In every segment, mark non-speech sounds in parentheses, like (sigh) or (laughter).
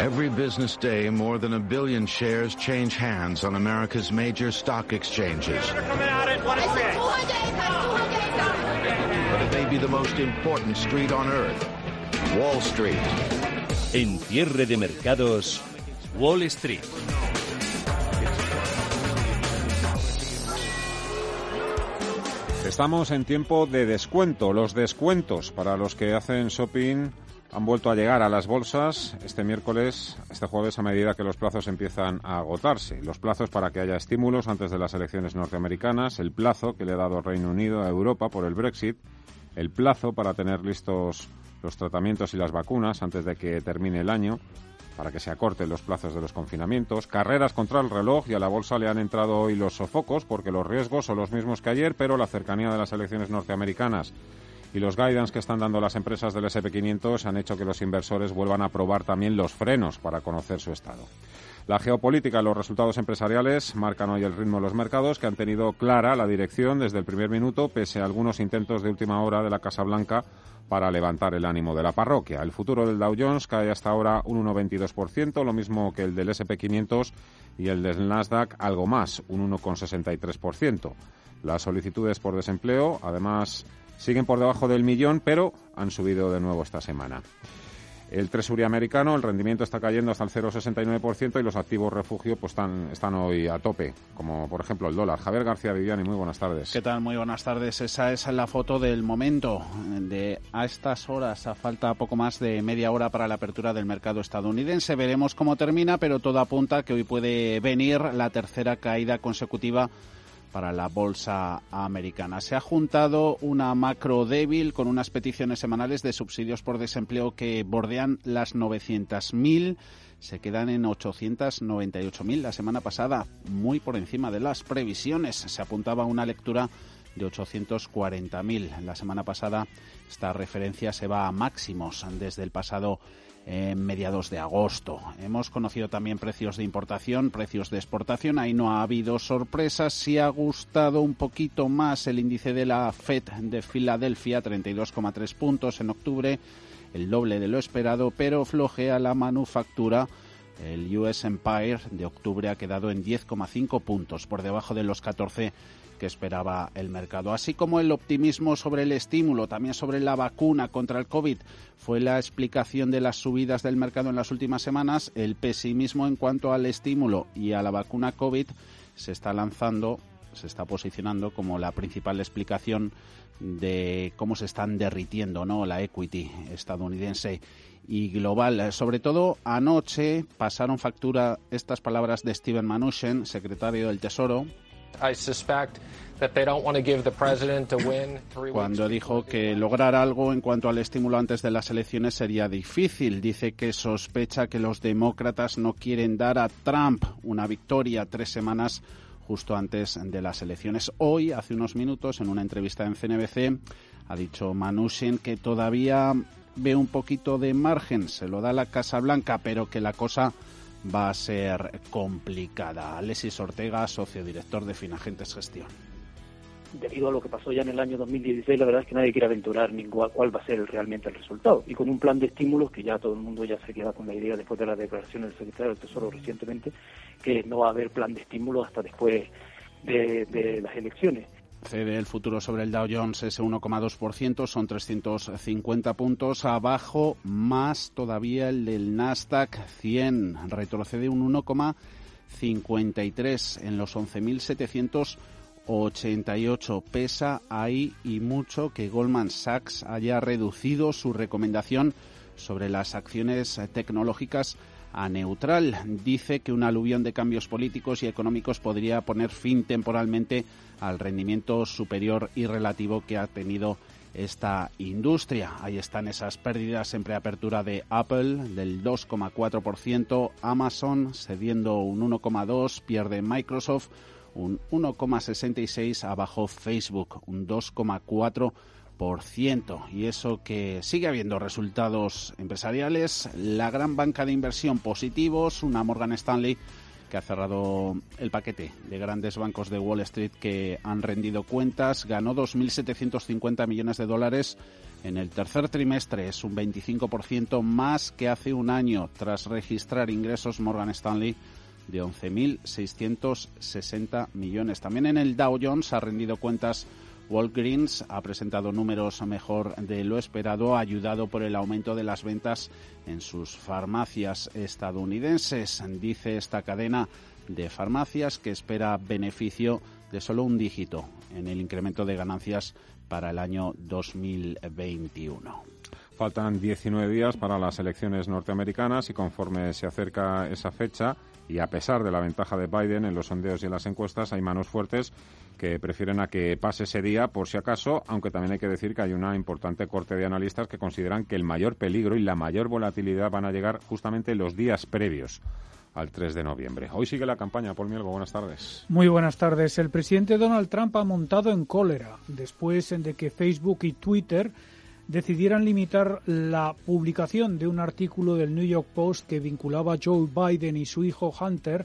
Every business day, more than a billion shares change hands on America's major stock exchanges. But it may be the most important street on earth, Wall Street. En cierre de mercados, Wall Street. Estamos en tiempo de descuento. Los descuentos para los que hacen shopping han vuelto a llegar a las bolsas este miércoles, este jueves, a medida que los plazos empiezan a agotarse. Los plazos para que haya estímulos antes de las elecciones norteamericanas, el plazo que le ha dado Reino Unido a Europa por el Brexit, el plazo para tener listos los tratamientos y las vacunas antes de que termine el año, para que se acorten los plazos de los confinamientos, carreras contra el reloj y a la bolsa le han entrado hoy los sofocos porque los riesgos son los mismos que ayer, pero la cercanía de las elecciones norteamericanas y los guidance que están dando las empresas del SP500 han hecho que los inversores vuelvan a probar también los frenos para conocer su estado. La geopolítica y los resultados empresariales marcan hoy el ritmo de los mercados, que han tenido clara la dirección desde el primer minuto, pese a algunos intentos de última hora de la Casa Blanca para levantar el ánimo de la parroquia. El futuro del Dow Jones cae hasta ahora un 1,22%, lo mismo que el del SP500 y el del Nasdaq algo más, un 1,63%. Las solicitudes por desempleo, además, Siguen por debajo del millón, pero han subido de nuevo esta semana. El Tresuría americano, el rendimiento está cayendo hasta el 0,69% y los activos refugio pues están, están hoy a tope, como por ejemplo el dólar. Javier García Viviani, muy buenas tardes. ¿Qué tal? Muy buenas tardes. Esa es la foto del momento. De a estas horas, a falta poco más de media hora para la apertura del mercado estadounidense. Veremos cómo termina, pero todo apunta que hoy puede venir la tercera caída consecutiva para la bolsa americana. Se ha juntado una macro débil con unas peticiones semanales de subsidios por desempleo que bordean las 900.000 se quedan en 898.000 la semana pasada, muy por encima de las previsiones. Se apuntaba una lectura de 840.000. La semana pasada esta referencia se va a máximos desde el pasado en mediados de agosto. Hemos conocido también precios de importación, precios de exportación. Ahí no ha habido sorpresas. Sí ha gustado un poquito más el índice de la FED de Filadelfia, 32,3 puntos en octubre, el doble de lo esperado, pero flojea la manufactura. El US Empire de octubre ha quedado en 10,5 puntos, por debajo de los 14 que esperaba el mercado. Así como el optimismo sobre el estímulo, también sobre la vacuna contra el COVID, fue la explicación de las subidas del mercado en las últimas semanas. El pesimismo en cuanto al estímulo y a la vacuna COVID se está lanzando, se está posicionando como la principal explicación de cómo se están derritiendo ¿no? la equity estadounidense y global. Sobre todo anoche pasaron factura estas palabras de Steven Mnuchin, secretario del Tesoro, cuando dijo que lograr algo en cuanto al estímulo antes de las elecciones sería difícil. Dice que sospecha que los demócratas no quieren dar a Trump una victoria tres semanas justo antes de las elecciones. Hoy, hace unos minutos, en una entrevista en CNBC, ha dicho Manushin que todavía ve un poquito de margen, se lo da la Casa Blanca, pero que la cosa va a ser complicada. Alexis Ortega, socio director de Finagentes Gestión. Debido a lo que pasó ya en el año 2016, la verdad es que nadie quiere aventurar ni cuál, va a ser realmente el resultado. Y con un plan de estímulos que ya todo el mundo ya se queda con la idea después de la declaración del secretario del Tesoro recientemente, que no va a haber plan de estímulos hasta después de las elecciones. Cede el futuro sobre el Dow Jones ese 1,2%, son 350 puntos. Abajo, más todavía el del Nasdaq 100, retrocede un 1,53 en los 11.788. Pesa ahí y mucho que Goldman Sachs haya reducido su recomendación sobre las acciones tecnológicas a neutral. Dice que una aluvión de cambios políticos y económicos podría poner fin temporalmente al rendimiento superior y relativo que ha tenido esta industria. Ahí están esas pérdidas en preapertura de Apple del 2,4%, Amazon cediendo un 1,2%, pierde Microsoft un 1,66%, abajo Facebook un 2,4% y eso que sigue habiendo resultados empresariales, la gran banca de inversión positivos, una Morgan Stanley que ha cerrado el paquete de grandes bancos de Wall Street que han rendido cuentas, ganó 2.750 millones de dólares en el tercer trimestre. Es un 25% más que hace un año tras registrar ingresos Morgan Stanley de 11.660 millones. También en el Dow Jones ha rendido cuentas Walgreens ha presentado números mejor de lo esperado, ayudado por el aumento de las ventas en sus farmacias estadounidenses. Dice esta cadena de farmacias que espera beneficio de solo un dígito en el incremento de ganancias para el año 2021. Faltan 19 días para las elecciones norteamericanas y conforme se acerca esa fecha y a pesar de la ventaja de Biden en los sondeos y en las encuestas, hay manos fuertes que prefieren a que pase ese día por si acaso, aunque también hay que decir que hay una importante corte de analistas que consideran que el mayor peligro y la mayor volatilidad van a llegar justamente los días previos al 3 de noviembre. Hoy sigue la campaña. Paul Mielgo, buenas tardes. Muy buenas tardes. El presidente Donald Trump ha montado en cólera después de que Facebook y Twitter decidieran limitar la publicación de un artículo del New York Post que vinculaba a Joe Biden y su hijo Hunter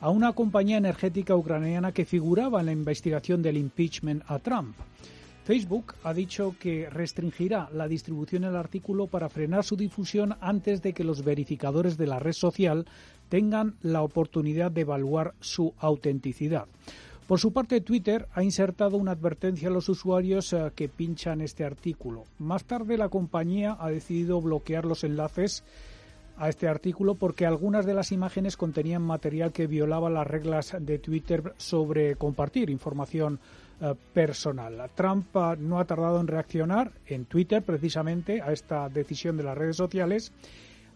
a una compañía energética ucraniana que figuraba en la investigación del impeachment a Trump. Facebook ha dicho que restringirá la distribución del artículo para frenar su difusión antes de que los verificadores de la red social tengan la oportunidad de evaluar su autenticidad. Por su parte, Twitter ha insertado una advertencia a los usuarios eh, que pinchan este artículo. Más tarde, la compañía ha decidido bloquear los enlaces a este artículo porque algunas de las imágenes contenían material que violaba las reglas de Twitter sobre compartir información eh, personal. Trump eh, no ha tardado en reaccionar en Twitter precisamente a esta decisión de las redes sociales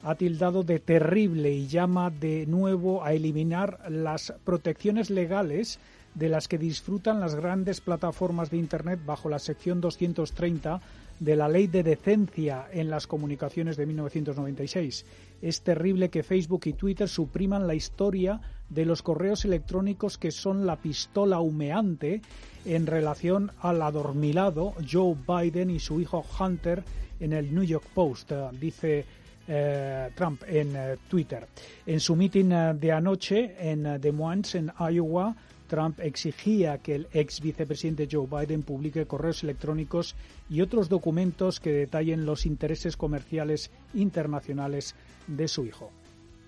ha tildado de terrible y llama de nuevo a eliminar las protecciones legales de las que disfrutan las grandes plataformas de Internet bajo la sección 230 de la Ley de Decencia en las Comunicaciones de 1996. Es terrible que Facebook y Twitter supriman la historia de los correos electrónicos que son la pistola humeante en relación al adormilado Joe Biden y su hijo Hunter en el New York Post, dice eh, Trump en eh, Twitter. En su mitin eh, de anoche en Des Moines, en Iowa, Trump exigía que el ex vicepresidente Joe Biden publique correos electrónicos y otros documentos que detallen los intereses comerciales internacionales de su hijo.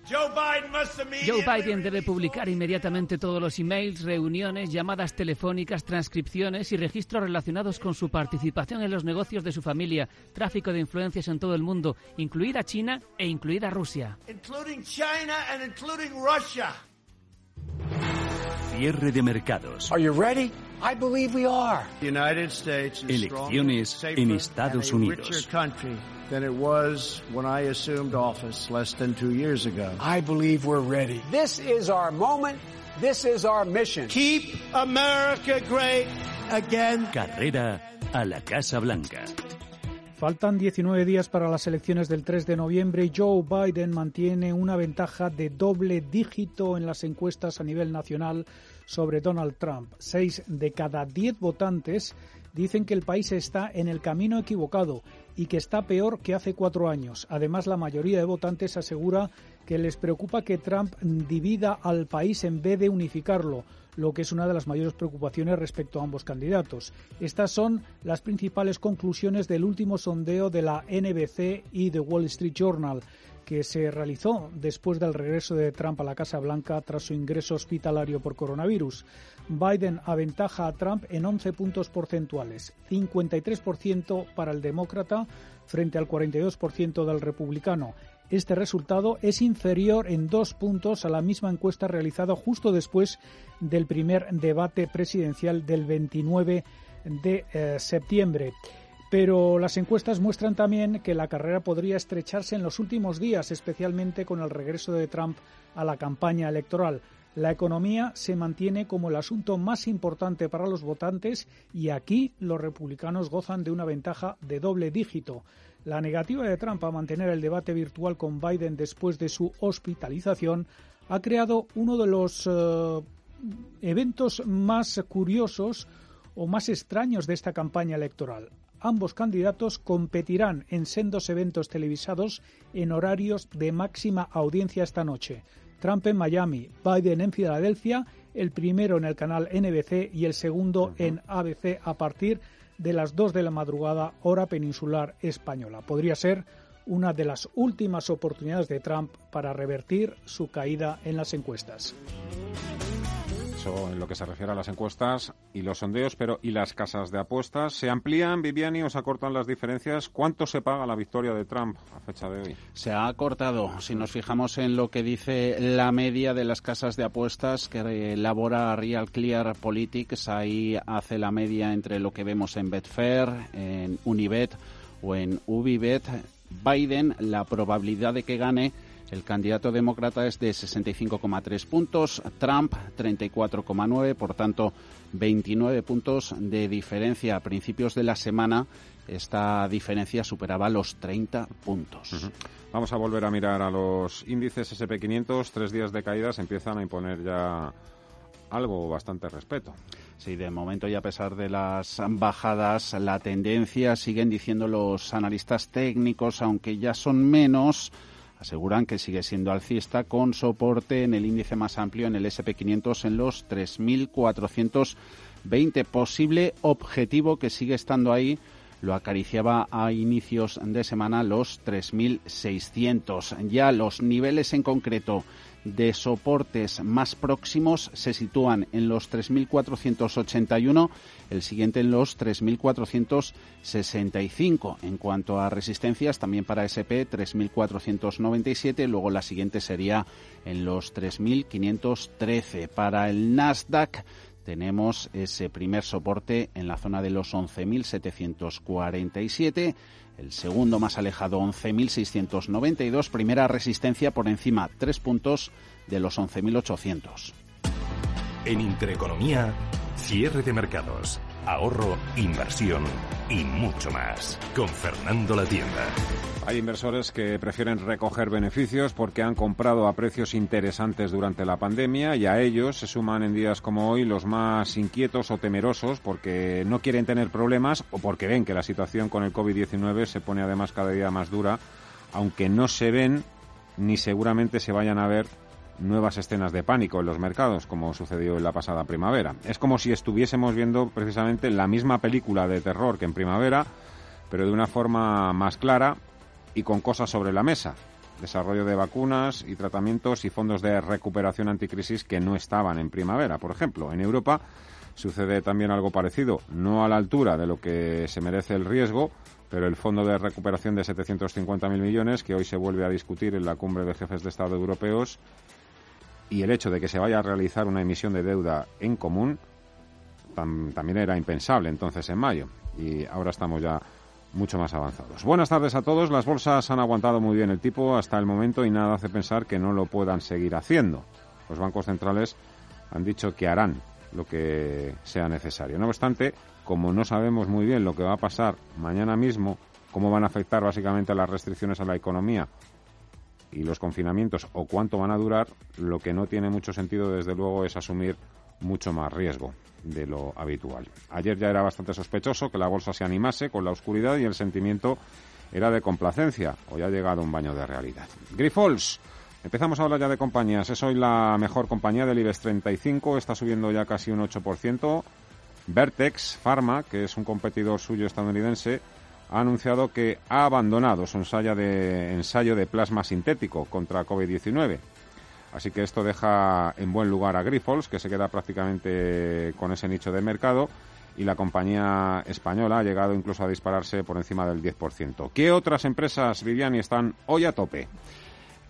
Joe Biden debe publicar inmediatamente todos los emails, reuniones, llamadas telefónicas, transcripciones y registros relacionados con su participación en los negocios de su familia, tráfico de influencias en todo el mundo, incluida China e incluida Rusia. Cierre de mercados. Are you ready? I believe we are. United States Elecciones en Estados Unidos. than it was when I assumed office less than two years ago. I believe we're ready. This is our moment. This is our mission. Keep America great again. Carrera a la Casa Blanca. Faltan 19 días para las elecciones del 3 de noviembre y Joe Biden mantiene una ventaja de doble dígito en las encuestas a nivel nacional sobre Donald Trump. Seis de cada diez votantes dicen que el país está en el camino equivocado y que está peor que hace cuatro años. Además, la mayoría de votantes asegura que les preocupa que Trump divida al país en vez de unificarlo, lo que es una de las mayores preocupaciones respecto a ambos candidatos. Estas son las principales conclusiones del último sondeo de la NBC y The Wall Street Journal que se realizó después del regreso de Trump a la Casa Blanca tras su ingreso hospitalario por coronavirus. Biden aventaja a Trump en 11 puntos porcentuales, 53% para el demócrata frente al 42% del republicano. Este resultado es inferior en dos puntos a la misma encuesta realizada justo después del primer debate presidencial del 29 de eh, septiembre. Pero las encuestas muestran también que la carrera podría estrecharse en los últimos días, especialmente con el regreso de Trump a la campaña electoral. La economía se mantiene como el asunto más importante para los votantes y aquí los republicanos gozan de una ventaja de doble dígito. La negativa de Trump a mantener el debate virtual con Biden después de su hospitalización ha creado uno de los eh, eventos más curiosos o más extraños de esta campaña electoral ambos candidatos competirán en sendos eventos televisados en horarios de máxima audiencia esta noche. Trump en Miami, Biden en Filadelfia, el primero en el canal NBC y el segundo en ABC a partir de las 2 de la madrugada, hora peninsular española. Podría ser una de las últimas oportunidades de Trump para revertir su caída en las encuestas en lo que se refiere a las encuestas y los sondeos, pero ¿y las casas de apuestas? ¿Se amplían, Viviani, o se acortan las diferencias? ¿Cuánto se paga la victoria de Trump a fecha de hoy? Se ha acortado. Si nos fijamos en lo que dice la media de las casas de apuestas que elabora Real Clear Politics, ahí hace la media entre lo que vemos en Betfair, en Unibet o en Ubibet. Biden, la probabilidad de que gane el candidato demócrata es de 65,3 puntos, Trump 34,9, por tanto 29 puntos de diferencia. A principios de la semana esta diferencia superaba los 30 puntos. Vamos a volver a mirar a los índices SP500. Tres días de caídas empiezan a imponer ya algo bastante respeto. Sí, de momento y a pesar de las bajadas, la tendencia siguen diciendo los analistas técnicos, aunque ya son menos aseguran que sigue siendo alcista con soporte en el índice más amplio en el SP500 en los 3.420. Posible objetivo que sigue estando ahí lo acariciaba a inicios de semana los 3.600. Ya los niveles en concreto de soportes más próximos se sitúan en los 3.481, el siguiente en los 3.465. En cuanto a resistencias, también para SP 3.497, luego la siguiente sería en los 3.513. Para el Nasdaq tenemos ese primer soporte en la zona de los 11.747 el segundo más alejado 11.692, primera resistencia por encima tres puntos de los 11.800. En Intereconomía, cierre de mercados ahorro, inversión y mucho más. Con Fernando La Tienda. Hay inversores que prefieren recoger beneficios porque han comprado a precios interesantes durante la pandemia y a ellos se suman en días como hoy los más inquietos o temerosos porque no quieren tener problemas o porque ven que la situación con el COVID-19 se pone además cada día más dura, aunque no se ven ni seguramente se vayan a ver nuevas escenas de pánico en los mercados, como sucedió en la pasada primavera. Es como si estuviésemos viendo precisamente la misma película de terror que en primavera, pero de una forma más clara y con cosas sobre la mesa. Desarrollo de vacunas y tratamientos y fondos de recuperación anticrisis que no estaban en primavera, por ejemplo. En Europa sucede también algo parecido, no a la altura de lo que se merece el riesgo, pero el fondo de recuperación de 750.000 millones, que hoy se vuelve a discutir en la cumbre de jefes de Estado europeos, y el hecho de que se vaya a realizar una emisión de deuda en común también era impensable entonces en mayo y ahora estamos ya mucho más avanzados. Buenas tardes a todos. Las bolsas han aguantado muy bien el tipo hasta el momento y nada hace pensar que no lo puedan seguir haciendo. Los bancos centrales han dicho que harán lo que sea necesario. No obstante, como no sabemos muy bien lo que va a pasar mañana mismo, cómo van a afectar básicamente las restricciones a la economía y los confinamientos o cuánto van a durar, lo que no tiene mucho sentido, desde luego, es asumir mucho más riesgo de lo habitual. Ayer ya era bastante sospechoso que la bolsa se animase con la oscuridad y el sentimiento era de complacencia. Hoy ha llegado un baño de realidad. Grifols. Empezamos a hablar ya de compañías. Es hoy la mejor compañía del IBEX 35. Está subiendo ya casi un 8%. Vertex Pharma, que es un competidor suyo estadounidense, ha anunciado que ha abandonado su ensayo de, ensayo de plasma sintético contra COVID-19. Así que esto deja en buen lugar a Grifols, que se queda prácticamente con ese nicho de mercado, y la compañía española ha llegado incluso a dispararse por encima del 10%. ¿Qué otras empresas, Viviani, están hoy a tope?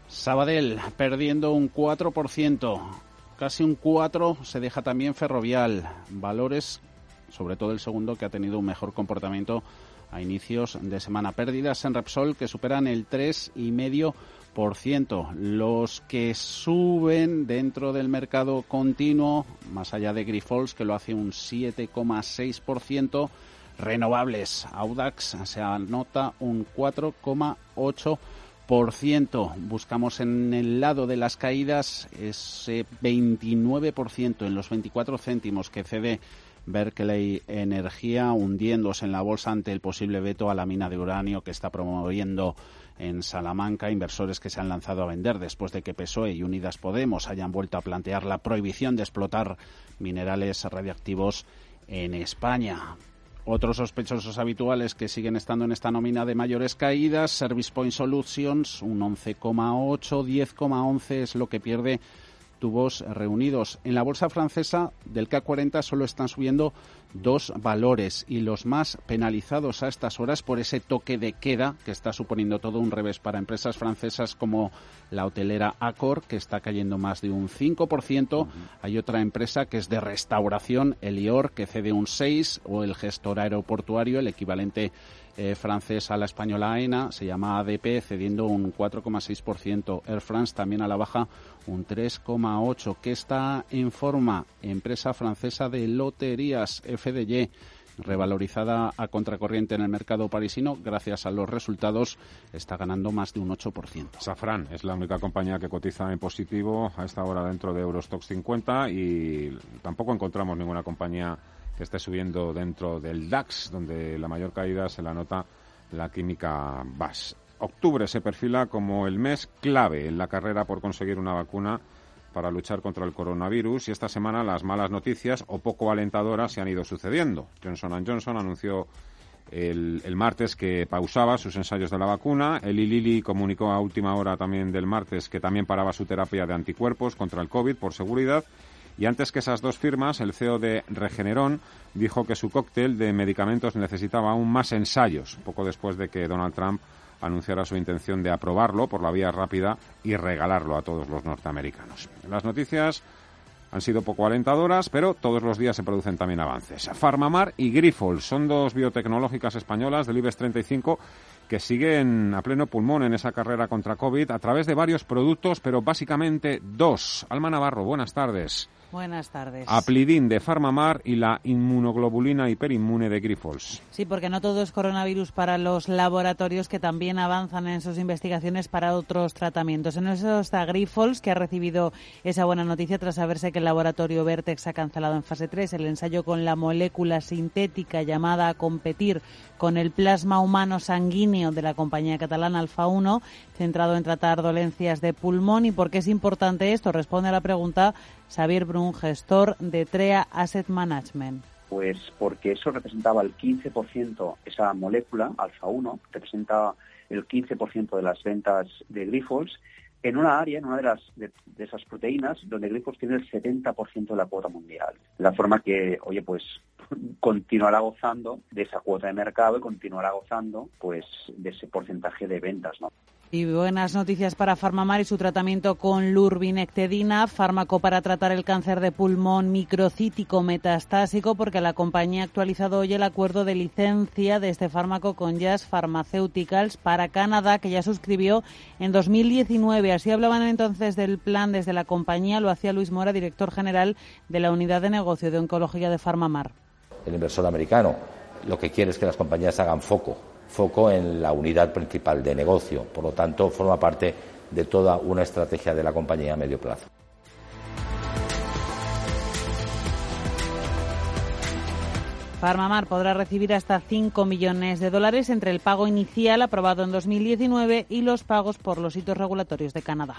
Sabadell perdiendo un 4%, casi un 4% se deja también Ferrovial. Valores, sobre todo el segundo, que ha tenido un mejor comportamiento a inicios de semana. Pérdidas en Repsol que superan el 3,5%. Los que suben dentro del mercado continuo, más allá de Grifols, que lo hace un 7,6%. Renovables, Audax se anota un 4,8%. Buscamos en el lado de las caídas ese 29% en los 24 céntimos que cede Berkeley Energía hundiéndose en la bolsa ante el posible veto a la mina de uranio que está promoviendo en Salamanca, inversores que se han lanzado a vender después de que PSOE y Unidas Podemos hayan vuelto a plantear la prohibición de explotar minerales radiactivos en España. Otros sospechosos habituales que siguen estando en esta nómina de mayores caídas, Service Point Solutions, un 11,8, 10,11 es lo que pierde tubos reunidos. En la bolsa francesa del CAC 40 solo están subiendo dos valores y los más penalizados a estas horas por ese toque de queda que está suponiendo todo un revés para empresas francesas como la hotelera Accor, que está cayendo más de un 5%. Hay otra empresa que es de restauración, Elior, que cede un 6%, o el gestor aeroportuario, el equivalente eh, francés a la española AENA, se llama ADP, cediendo un 4,6%. Air France también a la baja un 3,8%. que está en forma? Empresa francesa de loterías, FDJ revalorizada a contracorriente en el mercado parisino, gracias a los resultados, está ganando más de un 8%. Safran es la única compañía que cotiza en positivo a esta hora dentro de Eurostox 50 y tampoco encontramos ninguna compañía que esté subiendo dentro del DAX, donde la mayor caída se la nota la química BAS. Octubre se perfila como el mes clave en la carrera por conseguir una vacuna para luchar contra el coronavirus y esta semana las malas noticias o poco alentadoras se han ido sucediendo. Johnson Johnson anunció el, el, martes que pausaba sus ensayos de la vacuna. El Lilly comunicó a última hora también del martes que también paraba su terapia de anticuerpos contra el COVID por seguridad. Y antes que esas dos firmas, el CEO de Regeneron dijo que su cóctel de medicamentos necesitaba aún más ensayos, poco después de que Donald Trump anunciara su intención de aprobarlo por la vía rápida y regalarlo a todos los norteamericanos. Las noticias han sido poco alentadoras, pero todos los días se producen también avances. Farmamar y Grifols son dos biotecnológicas españolas del IBEX 35 que siguen a pleno pulmón en esa carrera contra COVID a través de varios productos, pero básicamente dos. Alma Navarro, buenas tardes. Buenas tardes. Aplidin de Farmamar y la inmunoglobulina hiperinmune de Grifols. Sí, porque no todo es coronavirus para los laboratorios que también avanzan en sus investigaciones para otros tratamientos. En eso está Grifols, que ha recibido esa buena noticia tras saberse que el laboratorio Vertex ha cancelado en fase 3 el ensayo con la molécula sintética llamada a competir con el plasma humano sanguíneo de la compañía catalana Alfa 1, centrado en tratar dolencias de pulmón. ¿Y por qué es importante esto? Responde a la pregunta Xavier Brun, gestor de TREA Asset Management. Pues porque eso representaba el 15%, esa molécula, alfa 1, representaba el 15% de las ventas de Grifols en una área, en una de, las, de, esas proteínas, donde Grifols tiene el 70% de la cuota mundial. La forma que, oye, pues (laughs) continuará gozando de esa cuota de mercado y continuará gozando pues de ese porcentaje de ventas, ¿no? Y buenas noticias para Farmamar y su tratamiento con lurbinectedina, fármaco para tratar el cáncer de pulmón microcítico metastásico, porque la compañía ha actualizado hoy el acuerdo de licencia de este fármaco con Jazz Pharmaceuticals para Canadá, que ya suscribió en 2019. Así hablaban entonces del plan desde la compañía, lo hacía Luis Mora, director general de la unidad de negocio de oncología de Farmamar. El inversor americano lo que quiere es que las compañías hagan foco foco en la unidad principal de negocio. Por lo tanto, forma parte de toda una estrategia de la compañía a medio plazo. Farmamar podrá recibir hasta 5 millones de dólares entre el pago inicial aprobado en 2019 y los pagos por los hitos regulatorios de Canadá.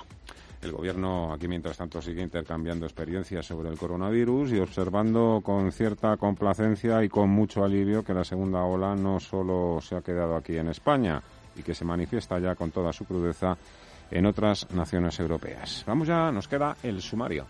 El Gobierno aquí, mientras tanto, sigue intercambiando experiencias sobre el coronavirus y observando con cierta complacencia y con mucho alivio que la segunda ola no solo se ha quedado aquí en España y que se manifiesta ya con toda su crudeza en otras naciones europeas. Vamos ya, nos queda el sumario.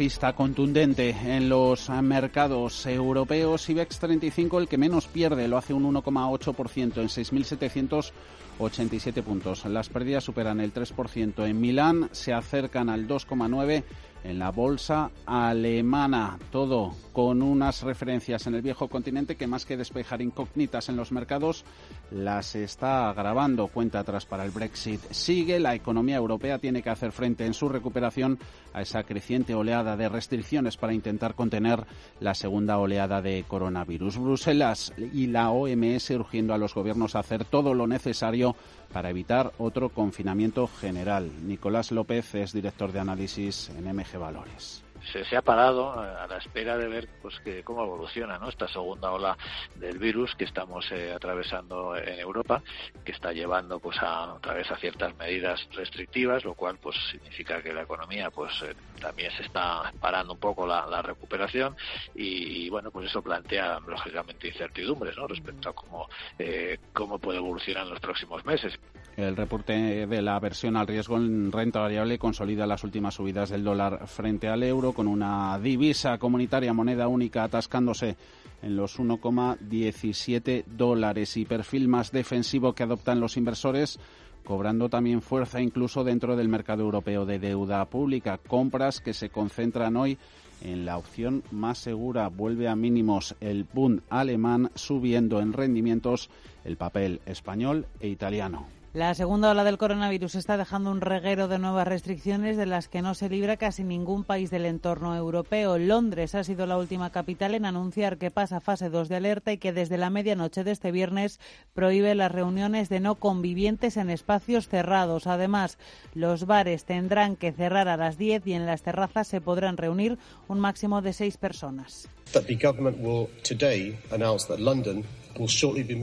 Bajista contundente en los mercados europeos. IBEX 35 el que menos pierde, lo hace un 1,8% en 6.787 puntos. Las pérdidas superan el 3% en Milán, se acercan al 2,9% en la bolsa alemana. Todo con unas referencias en el viejo continente que más que despejar incógnitas en los mercados, las está agravando. Cuenta atrás para el Brexit. Sigue, la economía europea tiene que hacer frente en su recuperación a esa creciente oleada de restricciones para intentar contener la segunda oleada de coronavirus. Bruselas y la OMS urgiendo a los gobiernos a hacer todo lo necesario para evitar otro confinamiento general. Nicolás López es director de análisis en MG Valores se, ha parado a la espera de ver pues que cómo evoluciona esta segunda ola del virus que estamos eh, atravesando en Europa que está llevando pues a otra vez a ciertas medidas restrictivas lo cual pues significa que la economía pues eh, también se está parando un poco la, recuperación y, bueno pues eso plantea lógicamente incertidumbres respecto a cómo eh, cómo puede evolucionar en los próximos meses el reporte de la versión al riesgo en renta variable consolida las últimas subidas del dólar frente al euro con una divisa comunitaria moneda única atascándose en los 1,17 dólares y perfil más defensivo que adoptan los inversores cobrando también fuerza incluso dentro del mercado europeo de deuda pública. Compras que se concentran hoy en la opción más segura. Vuelve a mínimos el Bund alemán, subiendo en rendimientos el papel español e italiano. La segunda ola del coronavirus está dejando un reguero de nuevas restricciones de las que no se libra casi ningún país del entorno europeo. Londres ha sido la última capital en anunciar que pasa fase 2 de alerta y que desde la medianoche de este viernes prohíbe las reuniones de no convivientes en espacios cerrados. Además, los bares tendrán que cerrar a las 10 y en las terrazas se podrán reunir un máximo de seis personas.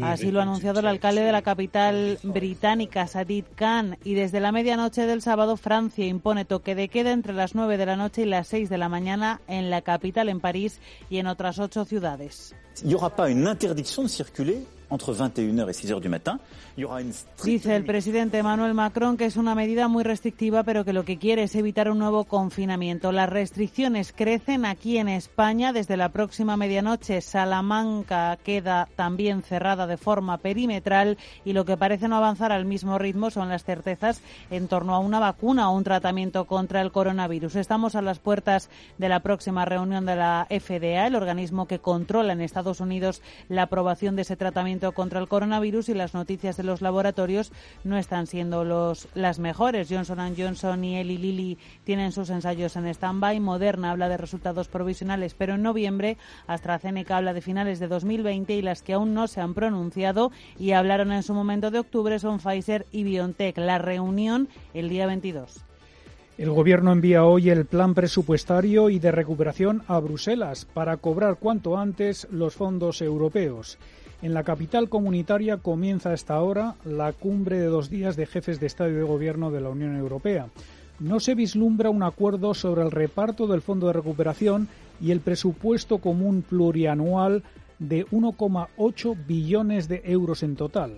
Así lo ha anunciado el alcalde de la capital británica, Sadid Khan, y desde la medianoche del sábado Francia impone toque de queda entre las 9 de la noche y las 6 de la mañana en la capital, en París y en otras ocho ciudades. Dice el presidente Emmanuel Macron que es una medida muy restrictiva, pero que lo que quiere es evitar un nuevo confinamiento. Las restricciones crecen aquí en España. Desde la próxima medianoche, Salamanca queda también cerrada de forma perimetral y lo que parece no avanzar al mismo ritmo son las certezas en torno a una vacuna o un tratamiento contra el coronavirus. Estamos a las puertas de la próxima reunión de la FDA, el organismo que controla en Estados Unidos la aprobación de ese tratamiento contra el coronavirus y las noticias de los laboratorios no están siendo los, las mejores. Johnson Johnson y Eli Lilly tienen sus ensayos en stand-by. Moderna habla de resultados provisionales, pero en noviembre AstraZeneca habla de finales de 2020 y las que aún no se han pronunciado y hablaron en su momento de octubre son Pfizer y BioNTech. La reunión el día 22. El Gobierno envía hoy el plan presupuestario y de recuperación a Bruselas para cobrar cuanto antes los fondos europeos. En la capital comunitaria comienza hasta ahora la cumbre de dos días de jefes de Estado y de Gobierno de la Unión Europea. No se vislumbra un acuerdo sobre el reparto del Fondo de Recuperación y el presupuesto común plurianual de 1,8 billones de euros en total.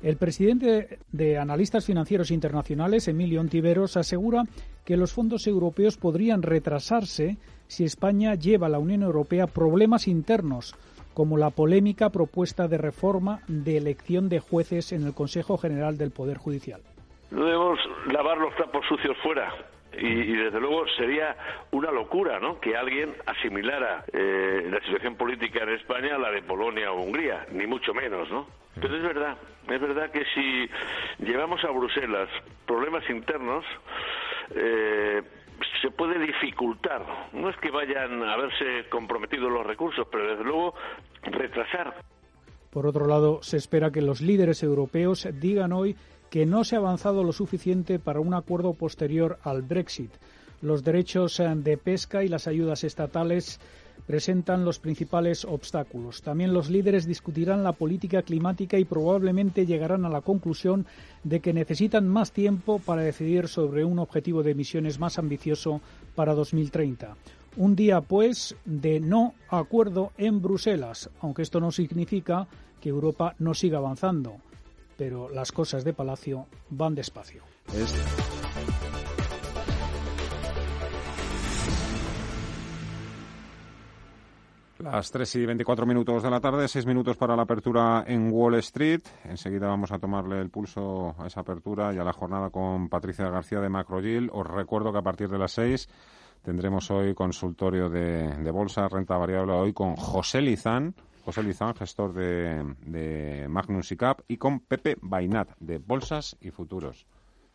El presidente de Analistas Financieros Internacionales, Emilio Ontiveros, asegura que los fondos europeos podrían retrasarse si España lleva a la Unión Europea problemas internos como la polémica propuesta de reforma de elección de jueces en el Consejo General del Poder Judicial. No debemos lavar los trapos sucios fuera. Y, desde luego sería una locura ¿no? que alguien asimilara eh, la situación política en España a la de Polonia o Hungría, ni mucho menos, ¿no? Pero es verdad, es verdad que si llevamos a Bruselas problemas internos, eh, se puede dificultar. No es que vayan a haberse comprometido los recursos, pero desde luego retrasar. Por otro lado, se espera que los líderes europeos digan hoy que no se ha avanzado lo suficiente para un acuerdo posterior al Brexit. Los derechos de pesca y las ayudas estatales presentan los principales obstáculos. También los líderes discutirán la política climática y probablemente llegarán a la conclusión de que necesitan más tiempo para decidir sobre un objetivo de emisiones más ambicioso para 2030. Un día, pues, de no acuerdo en Bruselas, aunque esto no significa que Europa no siga avanzando. Pero las cosas de Palacio van despacio. Las 3 y 24 minutos de la tarde, 6 minutos para la apertura en Wall Street. Enseguida vamos a tomarle el pulso a esa apertura y a la jornada con Patricia García de Macrogill. Os recuerdo que a partir de las 6 Tendremos hoy consultorio de, de bolsa, renta variable, hoy con José Lizán, José Lizán, gestor de, de Magnus y Cap, y con Pepe Bainat, de Bolsas y Futuros.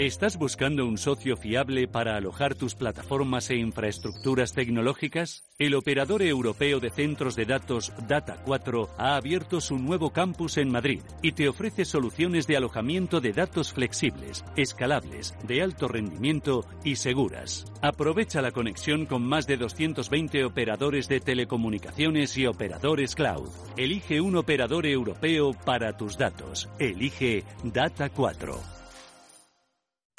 ¿Estás buscando un socio fiable para alojar tus plataformas e infraestructuras tecnológicas? El operador europeo de centros de datos Data4 ha abierto su nuevo campus en Madrid y te ofrece soluciones de alojamiento de datos flexibles, escalables, de alto rendimiento y seguras. Aprovecha la conexión con más de 220 operadores de telecomunicaciones y operadores cloud. Elige un operador europeo para tus datos. Elige Data4.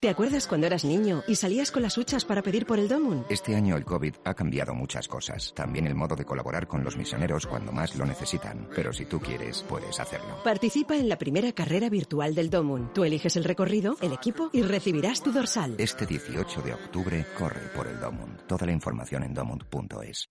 ¿Te acuerdas cuando eras niño y salías con las huchas para pedir por el Domun? Este año el COVID ha cambiado muchas cosas. También el modo de colaborar con los misioneros cuando más lo necesitan. Pero si tú quieres, puedes hacerlo. Participa en la primera carrera virtual del Domun. Tú eliges el recorrido, el equipo y recibirás tu dorsal. Este 18 de octubre corre por el Domun. Toda la información en domund.es.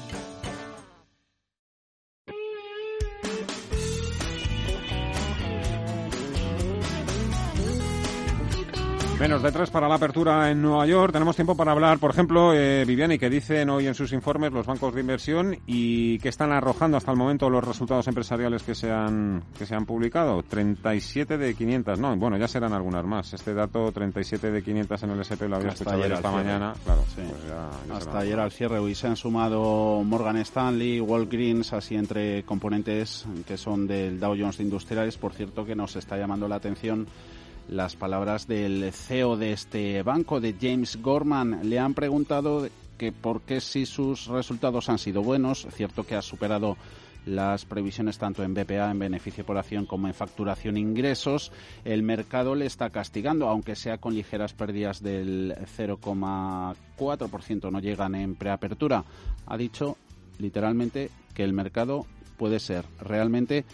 Menos de tres para la apertura en Nueva York. Tenemos tiempo para hablar, por ejemplo, eh, Viviani, que dicen hoy en sus informes los bancos de inversión y que están arrojando hasta el momento los resultados empresariales que se han, que se han publicado. 37 de 500, no, bueno, ya serán algunas más. Este dato, 37 de 500 en el SP, lo había escuchado esta mañana. Claro, sí. Pues hasta ayer al cierre. Hoy se han sumado Morgan Stanley, Walgreens, así entre componentes que son del Dow Jones de Industriales. Por cierto, que nos está llamando la atención las palabras del CEO de este banco, de James Gorman. Le han preguntado que por qué si sus resultados han sido buenos, cierto que ha superado las previsiones tanto en BPA, en beneficio por acción, como en facturación ingresos, el mercado le está castigando, aunque sea con ligeras pérdidas del 0,4%, no llegan en preapertura. Ha dicho literalmente que el mercado puede ser realmente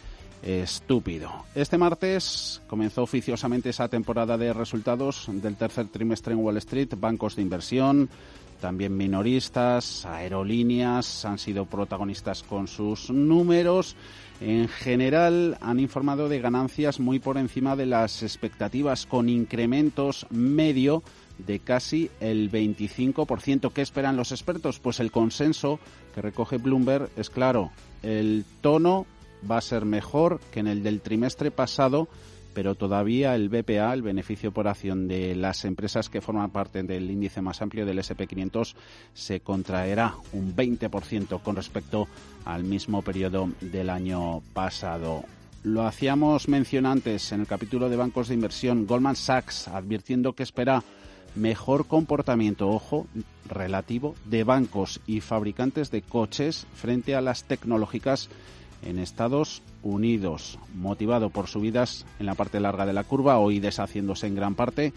estúpido. Este martes comenzó oficiosamente esa temporada de resultados del tercer trimestre en Wall Street. Bancos de inversión, también minoristas, aerolíneas han sido protagonistas con sus números. En general han informado de ganancias muy por encima de las expectativas, con incrementos medio de casi el 25%. ¿Qué esperan los expertos? Pues el consenso que recoge Bloomberg es claro. El tono va a ser mejor que en el del trimestre pasado, pero todavía el BPA, el beneficio por acción de las empresas que forman parte del índice más amplio del SP500, se contraerá un 20% con respecto al mismo periodo del año pasado. Lo hacíamos mención antes en el capítulo de bancos de inversión, Goldman Sachs advirtiendo que espera mejor comportamiento, ojo, relativo de bancos y fabricantes de coches frente a las tecnológicas en Estados Unidos, motivado por subidas en la parte larga de la curva, hoy deshaciéndose en gran parte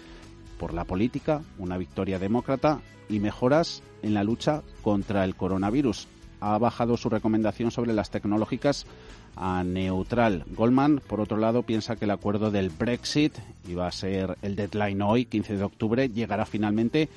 por la política, una victoria demócrata y mejoras en la lucha contra el coronavirus. Ha bajado su recomendación sobre las tecnológicas a neutral. Goldman, por otro lado, piensa que el acuerdo del Brexit, iba a ser el deadline hoy, 15 de octubre, llegará finalmente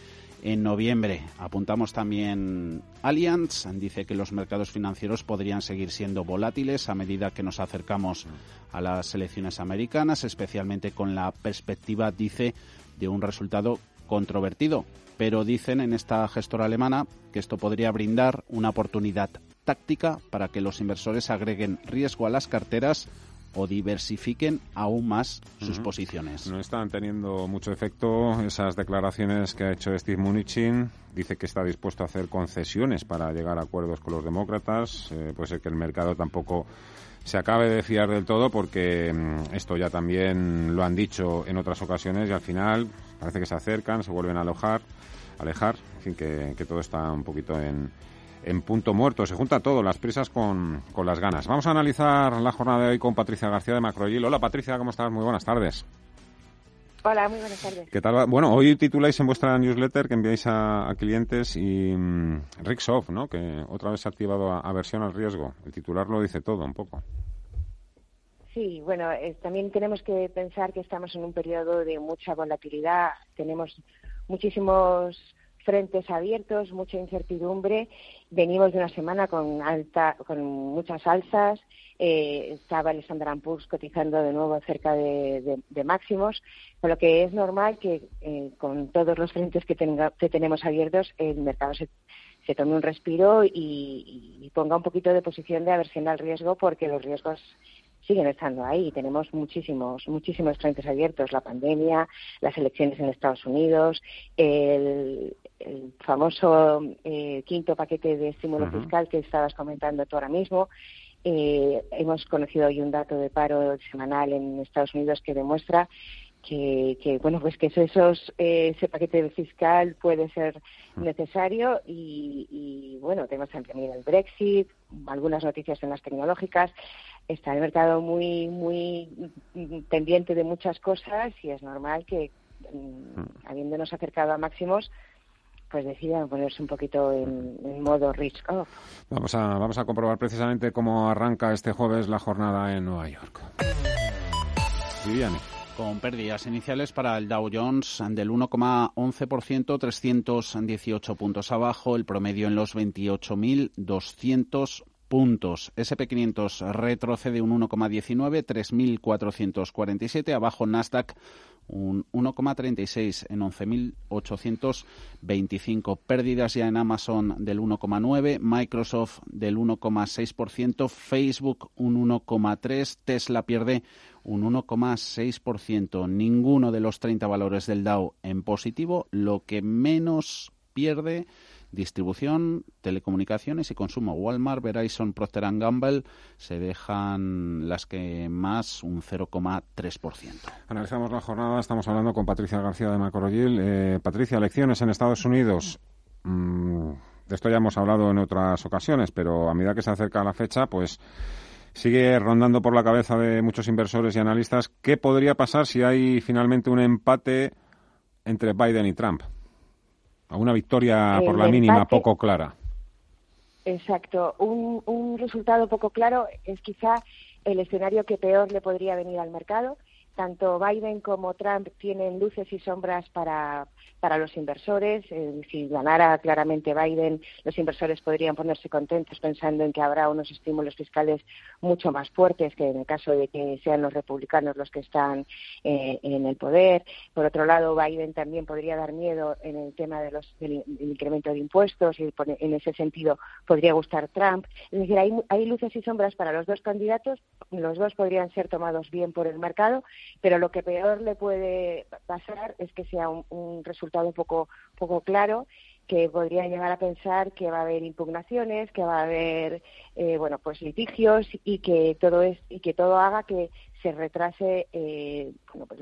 en noviembre. Apuntamos también Allianz, dice que los mercados financieros podrían seguir siendo volátiles a medida que nos acercamos a las elecciones americanas, especialmente con la perspectiva, dice, de un resultado controvertido. Pero dicen en esta gestora alemana que esto podría brindar una oportunidad táctica para que los inversores agreguen riesgo a las carteras o diversifiquen aún más sus posiciones. No están teniendo mucho efecto esas declaraciones que ha hecho Steve Mnuchin. Dice que está dispuesto a hacer concesiones para llegar a acuerdos con los demócratas. Eh, puede ser que el mercado tampoco se acabe de fiar del todo porque mm, esto ya también lo han dicho en otras ocasiones y al final parece que se acercan, se vuelven a alojar, alejar, en fin, que, que todo está un poquito en, en punto muerto. Se junta todo, las prisas con, con, las ganas. Vamos a analizar la jornada de hoy con Patricia García de Macroyil. Hola Patricia, ¿cómo estás? Muy buenas tardes. Hola, muy buenas tardes. ¿Qué tal? Bueno, hoy tituláis en vuestra newsletter que enviáis a, clientes y um, ¿no? Que otra vez ha activado aversión al riesgo. El titular lo dice todo un poco. Sí, bueno, eh, también tenemos que pensar que estamos en un periodo de mucha volatilidad. Tenemos muchísimos frentes abiertos, mucha incertidumbre. Venimos de una semana con alta, con muchas alzas. Eh, estaba el Standard Poor's cotizando de nuevo cerca de, máximos, con lo que es normal que eh, con todos los frentes que, que tenemos abiertos el mercado se, tome un respiro y, ponga un poquito de posición de aversión al riesgo porque los riesgos siguen estando ahí. Tenemos muchísimos, muchísimos frentes abiertos. La pandemia, las elecciones en Estados Unidos, el, famoso eh, quinto paquete de estímulo fiscal que estabas comentando tú ahora mismo. Eh, hemos conocido hoy un dato de paro semanal en Estados Unidos que demuestra que, que, bueno pues que esos eh, ese paquete fiscal puede ser necesario y, y, bueno tenemos también el Brexit algunas noticias en las tecnológicas está el mercado muy muy pendiente de muchas cosas y es normal que mm, habiéndonos acercado a máximos pues decidan ponerse un poquito en, modo risk off. Vamos a, vamos a comprobar precisamente cómo arranca este jueves la jornada en Nueva York. Viviane con pérdidas iniciales para el Dow Jones del 1,11%, 318 puntos abajo, el promedio en los 28.200 puntos. SP500 retrocede un 1,19, 3.447. Abajo Nasdaq un 1,36 en 11.825. Pérdidas ya en Amazon del 1,9, Microsoft del 1,6%, Facebook un 1,3, Tesla pierde un 1,6%. Ninguno de los 30 valores del Dow en positivo. Lo que menos pierde distribución, telecomunicaciones y consumo. Walmart, Verizon, Procter Gamble se dejan las que más un 0,3%. Analizamos la jornada. Estamos hablando con Patricia García de Macroyil. Eh, Patricia, elecciones en Estados Unidos. Mm, de esto ya hemos hablado en otras ocasiones, pero a medida que se acerca la fecha, pues sigue rondando por la cabeza de muchos inversores y analistas qué podría pasar si hay finalmente un empate entre Biden y Trump. Una victoria por la mínima poco clara. Exacto. Un, un resultado poco claro es quizá el escenario que peor le podría venir al mercado. Tanto Biden como Trump tienen luces y sombras para, para los inversores. Eh, si ganara claramente Biden, los inversores podrían ponerse contentos pensando en que habrá unos estímulos fiscales mucho más fuertes que en el caso de que sean los republicanos los que están eh, en el poder. Por otro lado, Biden también podría dar miedo en el tema de los, del, incremento de impuestos y en ese sentido podría gustar Trump. Es decir, hay, hay luces y sombras para los dos candidatos. Los dos podrían ser tomados bien por el mercado, pero lo que peor le puede pasar es que sea un, resultado poco, poco claro que podría llegar a pensar que va a haber impugnaciones, que va a haber eh, bueno pues litigios y que todo es y que todo haga que se retrase eh, bueno, pues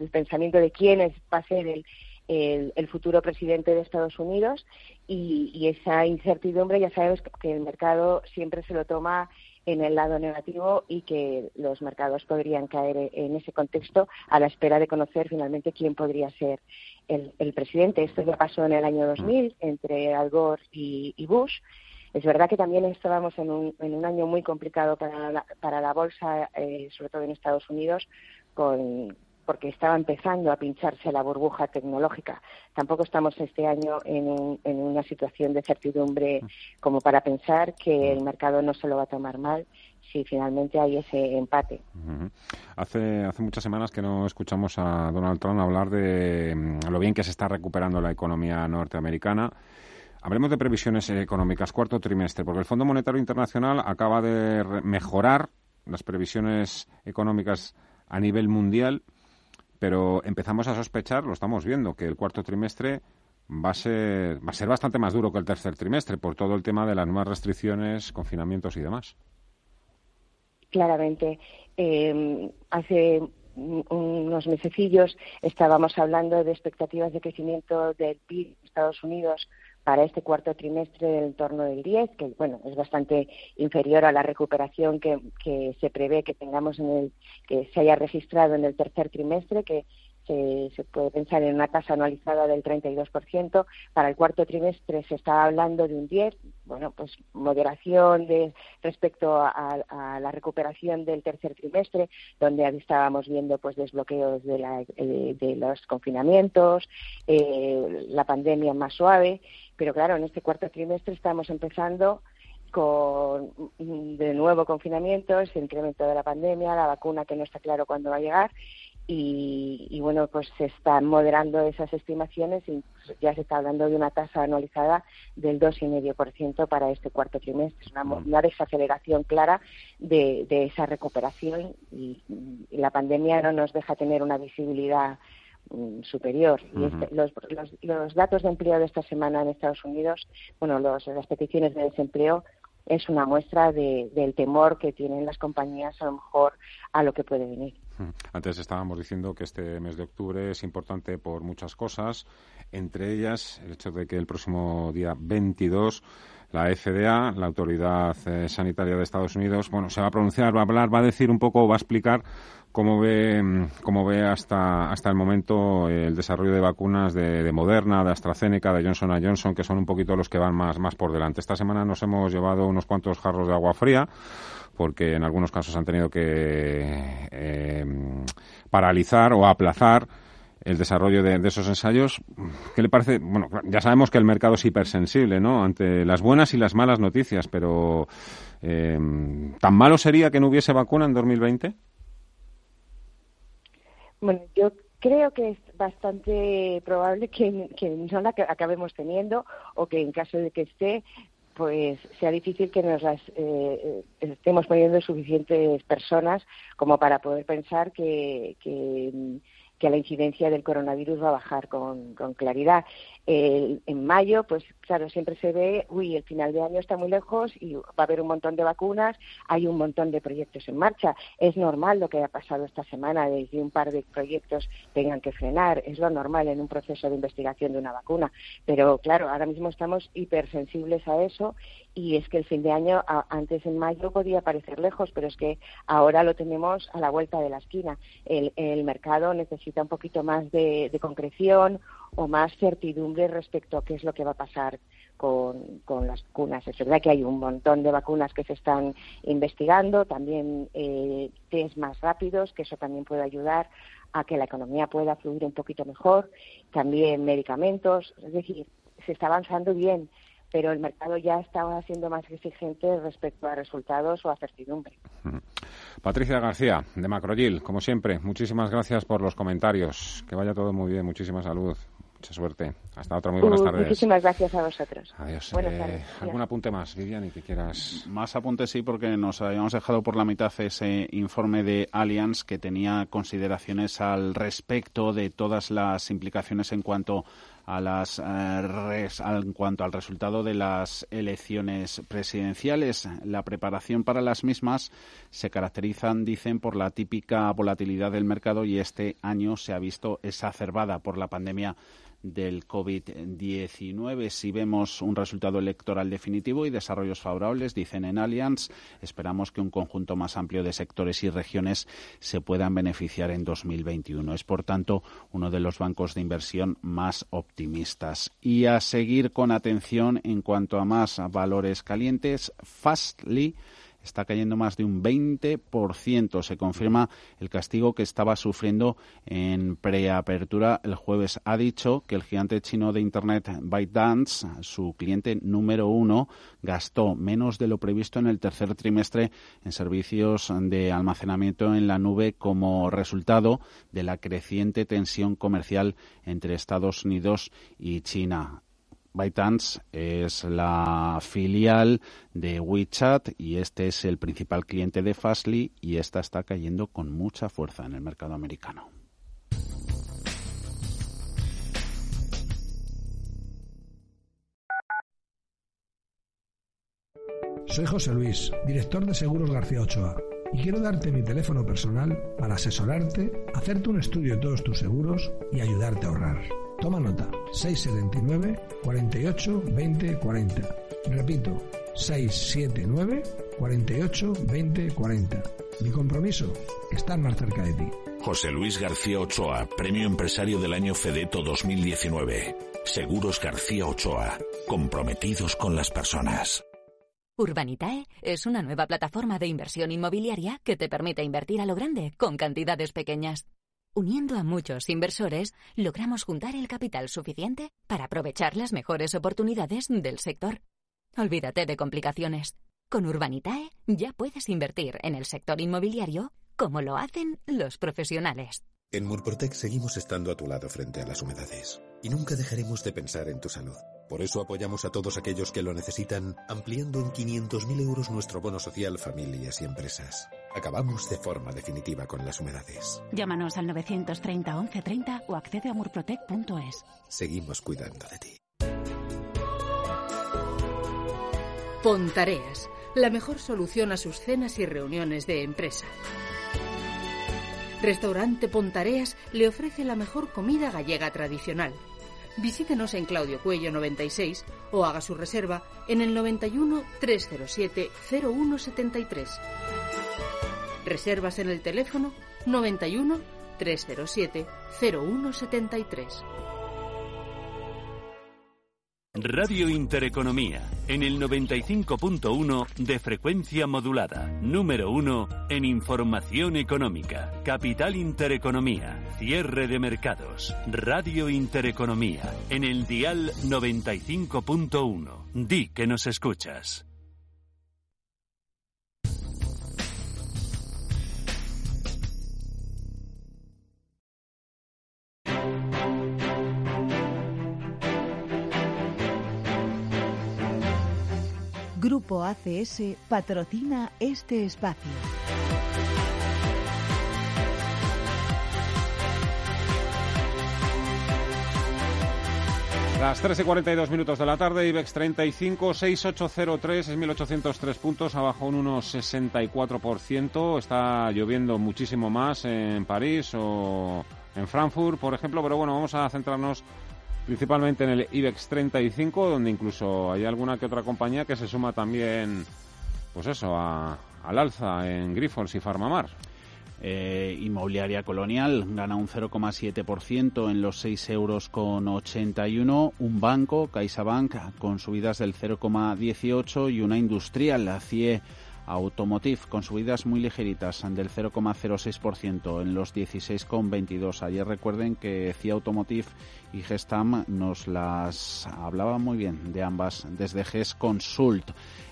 el pensamiento de quién es, va a ser el, el, futuro presidente de Estados Unidos. Y, esa incertidumbre ya sabes que el mercado siempre se lo toma en el lado negativo y que los mercados podrían caer en ese contexto a la espera de conocer finalmente quién podría ser el, presidente. Esto ya pasó en el año 2000 entre Al Gore y, Bush. Es verdad que también estábamos en un, en un año muy complicado para la, para la bolsa, eh, sobre todo en Estados Unidos, con, porque estaba empezando a pincharse la burbuja tecnológica. Tampoco estamos este año en, una situación de certidumbre como para pensar que el mercado no se lo va a tomar mal si finalmente hay ese empate. hace, hace muchas semanas que no escuchamos a Donald Trump hablar de mm, lo bien que se está recuperando la economía norteamericana. Hablemos de previsiones económicas, cuarto trimestre, porque el Fondo Monetario Internacional acaba de mejorar las previsiones económicas a nivel mundial pero empezamos a sospechar, lo estamos viendo, que el cuarto trimestre va a ser, va a ser bastante más duro que el tercer trimestre por todo el tema de las nuevas restricciones, confinamientos y demás. Claramente. Eh, hace unos mesecillos estábamos hablando de expectativas de crecimiento del PIB en Estados Unidos para este cuarto trimestre del torno del 10, que bueno, es bastante inferior a la recuperación que, que se prevé que tengamos en el que se haya registrado en el tercer trimestre, que se, puede pensar en una tasa anualizada del 32%. Para el cuarto trimestre se está hablando de un 10%. Bueno, pues moderación de, respecto a, la recuperación del tercer trimestre, donde estábamos viendo pues desbloqueos de, eh, los confinamientos, eh, la pandemia más suave. Pero claro, en este cuarto trimestre estamos empezando con de nuevo confinamientos, el incremento de la pandemia, la vacuna que no está claro cuándo va a llegar y, bueno, pues se están moderando esas estimaciones y ya se está hablando de una tasa anualizada del 2,5% para este cuarto trimestre. Es una, desaceleración clara de, esa recuperación y, la pandemia no nos deja tener una visibilidad mm, superior. Y este, los, los, datos de empleo de esta semana en Estados Unidos, bueno, los, las peticiones de desempleo es una muestra del temor que tienen las compañías a lo mejor a lo que puede venir. Antes estábamos diciendo que este mes de octubre es importante por muchas cosas, entre ellas el hecho de que el próximo día 22 la FDA, la Autoridad eh, Sanitaria de Estados Unidos, bueno, se va a pronunciar, va a hablar, va a decir un poco, va a explicar cómo ve, cómo ve hasta, hasta el momento el desarrollo de vacunas de, de, Moderna, de AstraZeneca, de Johnson Johnson, que son un poquito los que van más, más por delante. Esta semana nos hemos llevado unos cuantos jarros de agua fría porque en algunos casos han tenido que eh, paralizar o aplazar el desarrollo de, esos ensayos. ¿Qué le parece? Bueno, ya sabemos que el mercado es hipersensible, ¿no? Ante las buenas y las malas noticias, pero eh, ¿tan malo sería que no hubiese vacuna en 2020? Bueno, yo creo que es bastante probable que, que no la acabemos teniendo o que en caso de que esté, pues sea difícil que nos las eh, estemos poniendo suficientes personas como para poder pensar que, que, la incidencia del coronavirus va a bajar con claridad en mayo, pues claro, siempre se ve, uy, el final de año está muy lejos y va a haber un montón de vacunas, hay un montón de proyectos en marcha. Es normal lo que ha pasado esta semana, de que un par de proyectos tengan que frenar, es lo normal en un proceso de investigación de una vacuna. Pero claro, ahora mismo estamos hipersensibles a eso y es que el fin de año, antes en mayo podía parecer lejos, pero es que ahora lo tenemos a la vuelta de la esquina. El, mercado necesita un poquito más de concreción o más certidumbre respecto a qué es lo que va a pasar con, las vacunas. Es verdad que hay un montón de vacunas que se están investigando, también eh, test más rápidos, que eso también puede ayudar a que la economía pueda fluir un poquito mejor, también medicamentos, es decir, se está avanzando bien, pero el mercado ya está siendo más exigente respecto a resultados o a certidumbre. (laughs) Patricia García, de Macrogil, como siempre, muchísimas gracias por los comentarios. Que vaya todo muy bien, muchísima salud. Mucha suerte. Hasta otra. Muy buenas uh, tardes. Muchísimas gracias a vosotros. Adiós. Eh, ¿Algún apunte más, Viviani, que quieras? Más apunte sí, porque nos habíamos dejado por la mitad ese informe de Allianz que tenía consideraciones al respecto de todas las implicaciones en cuanto a las eh, en cuanto al resultado de las elecciones presidenciales. La preparación para las mismas se caracterizan, dicen, por la típica volatilidad del mercado y este año se ha visto exacerbada por la pandemia del COVID-19. Si vemos un resultado electoral definitivo y desarrollos favorables, dicen en Allianz, esperamos que un conjunto más amplio de sectores y regiones se puedan beneficiar en 2021. Es, por tanto, uno de los bancos de inversión más optimistas. Y a seguir con atención en cuanto a más valores calientes, Fastly está cayendo más de un 20%. Se confirma el castigo que estaba sufriendo en preapertura el jueves. Ha dicho que el gigante chino de Internet ByteDance, su cliente número uno, gastó menos de lo previsto en el tercer trimestre en servicios de almacenamiento en la nube como resultado de la creciente tensión comercial entre Estados Unidos y China. ByteDance es la filial de WeChat y este es el principal cliente de Fastly y esta está cayendo con mucha fuerza en el mercado americano. Soy José Luis, director de Seguros García Ochoa, y quiero darte mi teléfono personal para asesorarte, hacerte un estudio de todos tus seguros y ayudarte a ahorrar. Toma nota, 679 48 20 40. Repito, 679 48 20 40. Mi compromiso, estar más cerca de ti. José Luis García Ochoa, Premio Empresario del Año Fedeto 2019. Seguros García Ochoa, comprometidos con las personas. Urbanitae es una nueva plataforma de inversión inmobiliaria que te permite invertir a lo grande con cantidades pequeñas. Uniendo a muchos inversores, logramos juntar el capital suficiente para aprovechar las mejores oportunidades del sector. Olvídate de complicaciones. Con Urbanitae ya puedes invertir en el sector inmobiliario como lo hacen los profesionales. En Murprotec seguimos estando a tu lado frente a las humedades y nunca dejaremos de pensar en tu salud. Por eso apoyamos a todos aquellos que lo necesitan, ampliando en 500.000 euros nuestro bono social familias y empresas. Acabamos de forma definitiva con las humedades. Llámanos al 930 1130 o accede a murprotec.es. Seguimos cuidando de ti. Pontareas, la mejor solución a sus cenas y reuniones de empresa. Restaurante Pontareas le ofrece la mejor comida gallega tradicional visítenos en Claudio Cuello 96 o haga su reserva en el 91 307 0173. Reservas en el teléfono 91 307 0173. Radio Intereconomía, en el 95.1 de frecuencia modulada, número 1 en información económica, Capital Intereconomía, cierre de mercados, Radio Intereconomía, en el dial 95.1. Di que nos escuchas. Grupo ACS patrocina este espacio. Las 13 y 42 minutos de la tarde, IBEX 35, 6803, es 1803 puntos, abajo un 1,64%. Está lloviendo muchísimo más en París o en Frankfurt, por ejemplo, pero bueno, vamos a centrarnos principalmente en el IBEX 35, donde incluso hay alguna que otra compañía que se suma también, pues eso, al alza en Grifols y Farmamar. Eh, inmobiliaria colonial gana un 0,7% en los 6 euros con 81. Un banco, CaixaBank, con subidas del 0,18 y una industrial, la CIE Automotive con subidas muy ligeritas del 0,06% en los 16,22. Ayer recuerden que CIA Automotive y Gestam nos las hablaba muy bien de ambas desde GES Consult.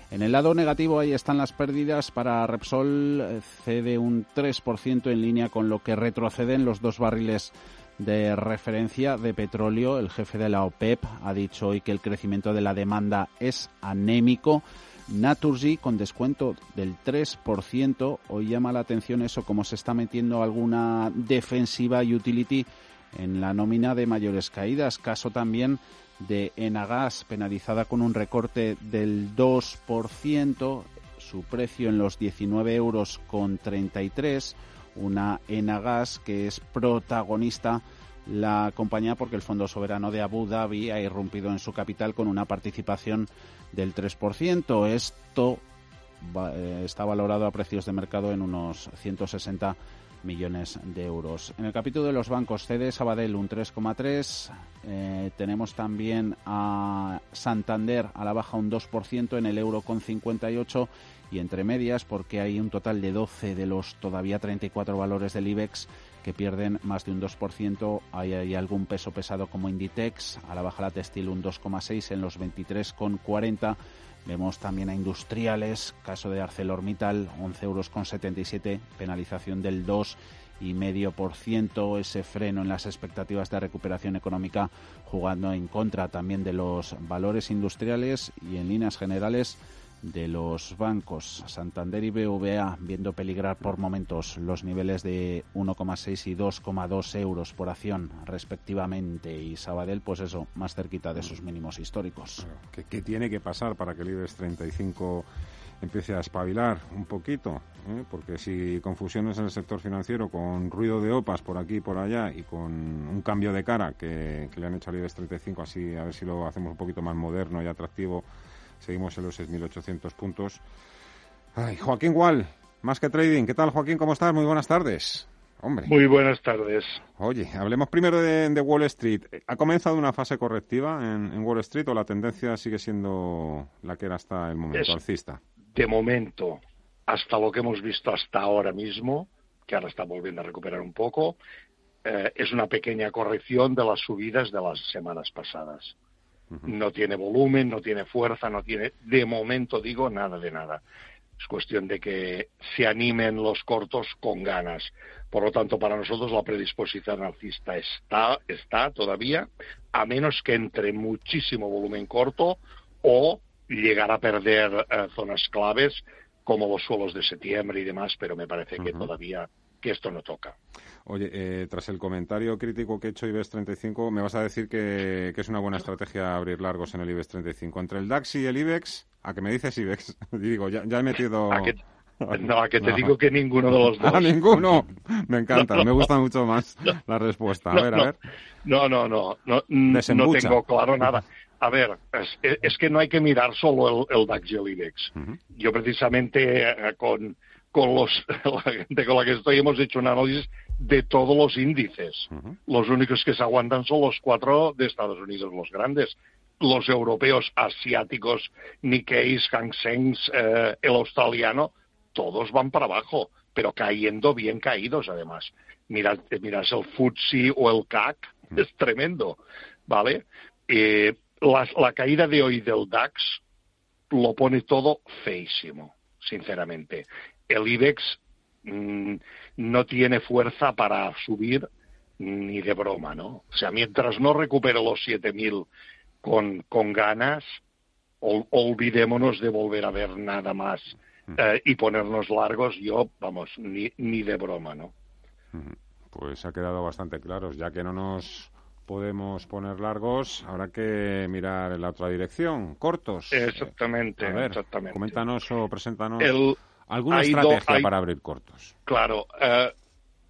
En el lado negativo ahí están las pérdidas para Repsol, cede un 3% en línea con lo que retroceden los dos barriles de referencia de petróleo. El jefe de la OPEP ha dicho hoy que el crecimiento de la demanda es anémico Naturgy con descuento del 3%. Hoy llama la atención eso, como se está metiendo alguna defensiva utility en la nómina de mayores caídas. Caso también de Enagas, penalizada con un recorte del 2%, su precio en los 19 euros con 33. Una Enagas que es protagonista la compañía porque el Fondo Soberano de Abu Dhabi ha irrumpido en su capital con una participación del 3%. Esto eh, está valorado a precios de mercado en unos 160 millones de euros. En el capítulo de los bancos, CD Sabadell un 3,3. Eh, tenemos también a Santander a la baja un 2% en el euro con 58 y entre medias porque hay un total de 12 de los todavía 34 valores del IBEX pierden más de un 2%. Hay, hay algún peso pesado como Inditex, a la baja la textil un 2,6 en los 23,40 Vemos también a industriales, caso de ArcelorMittal, 11 euros con 77, penalización del 2,5%, ese freno en las expectativas de recuperación económica jugando en contra también de los valores industriales y en líneas generales de los bancos. Santander y BVA viendo peligrar por momentos los niveles de 1,6 y 2,2 euros por acción respectivamente y Sabadell pues eso, más cerquita de sus mínimos históricos. ¿Qué, tiene que pasar para que el IBEX 35 empiece a espabilar un poquito? ¿eh? Porque si confusiones en el sector financiero con ruido de OPAs por aquí y por allá y con un cambio de cara que, que le han hecho al IBEX 35 así a ver si lo hacemos un poquito más moderno y atractivo Seguimos en los 6.800 puntos. Ay, Joaquín Wall, más que trading. ¿Qué tal, Joaquín? ¿Cómo estás? Muy buenas tardes. Hombre. Muy buenas tardes. Oye, hablemos primero de, Wall Street. ¿Ha comenzado una fase correctiva en, Wall Street o la tendencia sigue siendo la que era hasta el momento, alcista? De momento, hasta lo que hemos visto hasta ahora mismo, que ahora está volviendo a recuperar un poco, eh, es una pequeña corrección de las subidas de las semanas pasadas. No tiene volumen, no tiene fuerza, no tiene, de momento digo, nada de nada. Es cuestión de que se animen los cortos con ganas. Por lo tanto, para nosotros la predisposición alcista está, está todavía, a menos que entre muchísimo volumen corto o llegar a perder eh, zonas claves como los suelos de septiembre y demás, pero me parece que todavía que esto no toca. Oye, eh, tras el comentario crítico que he hecho IBEX 35, me vas a decir que, es una buena estrategia abrir largos en el IBEX 35. Entre el DAX y el IBEX, ¿a qué me dices IBEX? (laughs) Digo, ya, he metido... no, a que te (laughs) digo que ninguno de los (laughs) dos. ¿A ninguno? Me encanta, me gusta mucho más la respuesta. A ver, a ver. No, no, no, no, no tengo claro nada. A ver, es, que no hay que mirar solo el, DAX y el IBEX. Yo precisamente eh, con con los, (laughs) la gente con la que estoy hemos hecho un análisis de todos los índices. Los únicos que se aguantan son los cuatro de Estados Unidos, los grandes. Los europeos, asiáticos, Nikkei, Hang Seng, eh, el australiano, todos van para abajo, pero cayendo bien caídos además. Mirad, miras el FTSE o el CAC, es tremendo, ¿vale? Eh, la, la caída de hoy del DAX lo pone todo feísimo, sinceramente el IBEX mm, no tiene fuerza para subir ni de broma, ¿no? O sea, mientras no recupere los 7.000 con, con ganas, olvidémonos de volver a ver nada más eh, y ponernos largos, yo, vamos, ni, ni de broma, ¿no? Pues ha quedado bastante claro, ya que no nos podemos poner largos, habrá que mirar en la otra dirección, cortos. Exactamente, a ver, exactamente. Coméntanos o preséntanos. ¿Alguna estrategia para abrir cortos? Claro, eh,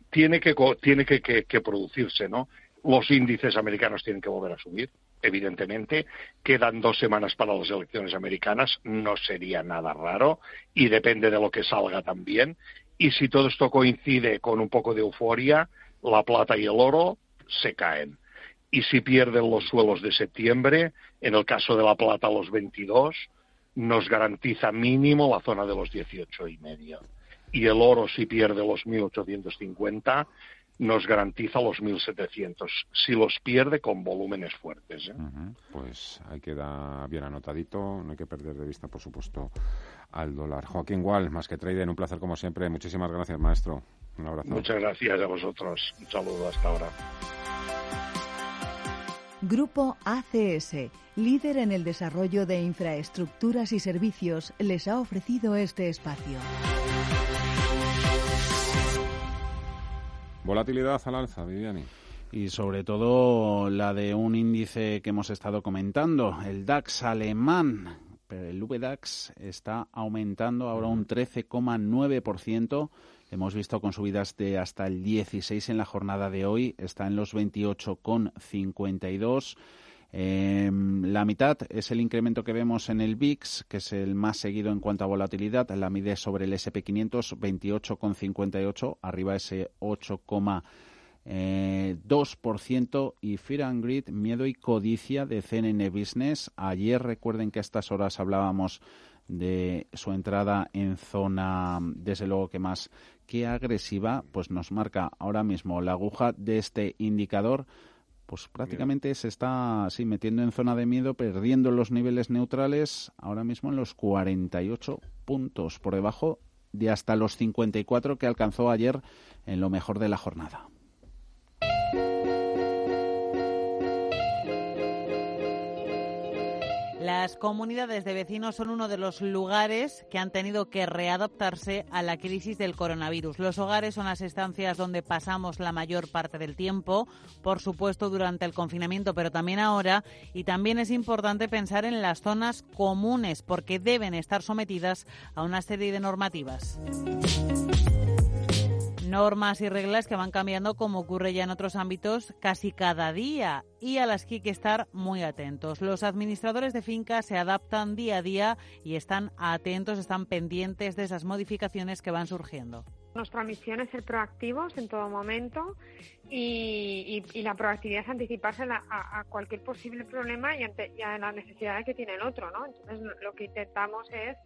tiene, que, tiene que, que, producirse, ¿no? Los índices americanos tienen que volver a subir, evidentemente. Quedan dos semanas para las elecciones americanas, no sería nada raro, y depende de lo que salga también. Y si todo esto coincide con un poco de euforia, la plata y el oro se caen. Y si pierden los suelos de septiembre, en el caso de la plata los 22, nos garantiza mínimo la zona de los 18 y medio. Y el oro, si pierde los 1850, nos garantiza los 1700. Si los pierde con volúmenes fuertes. ¿eh? Pues ahí queda bien anotadito. No hay que perder de vista, por supuesto, al dólar. Joaquín Gual, más que trader, un placer como siempre. Muchísimas gracias, maestro. Un abrazo. Muchas gracias a vosotros. Un saludo hasta ahora. Grupo ACS, líder en el desarrollo de infraestructuras y servicios, les ha ofrecido este espacio. Volatilidad al alza, Viviani. Y sobre todo la de un índice que hemos estado comentando, el DAX alemán. Pero el VDAX está aumentando ahora un 13,9% Hemos visto con subidas de hasta el 16 en la jornada de hoy, está en los 28,52. Eh, la mitad es el incremento que vemos en el VIX, que es el más seguido en cuanto a volatilidad. La mide sobre el SP500, 28,58, arriba ese 8,2%. Eh, y Fear and Greed, miedo y codicia de CNN Business. Ayer recuerden que a estas horas hablábamos de su entrada en zona, desde luego que más que agresiva, pues nos marca ahora mismo la aguja de este indicador pues prácticamente se está sí, metiendo en zona de miedo, perdiendo los niveles neutrales, ahora mismo en los 48 puntos, por debajo de hasta los 54 que alcanzó ayer en lo mejor de la jornada. Las comunidades de vecinos son uno de los lugares que han tenido que readaptarse a la crisis del coronavirus. Los hogares son las estancias donde pasamos la mayor parte del tiempo, por supuesto durante el confinamiento, pero también ahora. Y también es importante pensar en las zonas comunes porque deben estar sometidas a una serie de normativas normas y reglas que van cambiando como ocurre ya en otros ámbitos casi cada día y a las que hay que estar muy atentos. Los administradores de fincas se adaptan día a día y están atentos, están pendientes de esas modificaciones que van surgiendo. Nuestra misión es ser proactivos en todo momento y, la proactividad es anticiparse a, cualquier posible problema y, a las necesidades que tiene el otro. ¿no? Entonces lo que intentamos es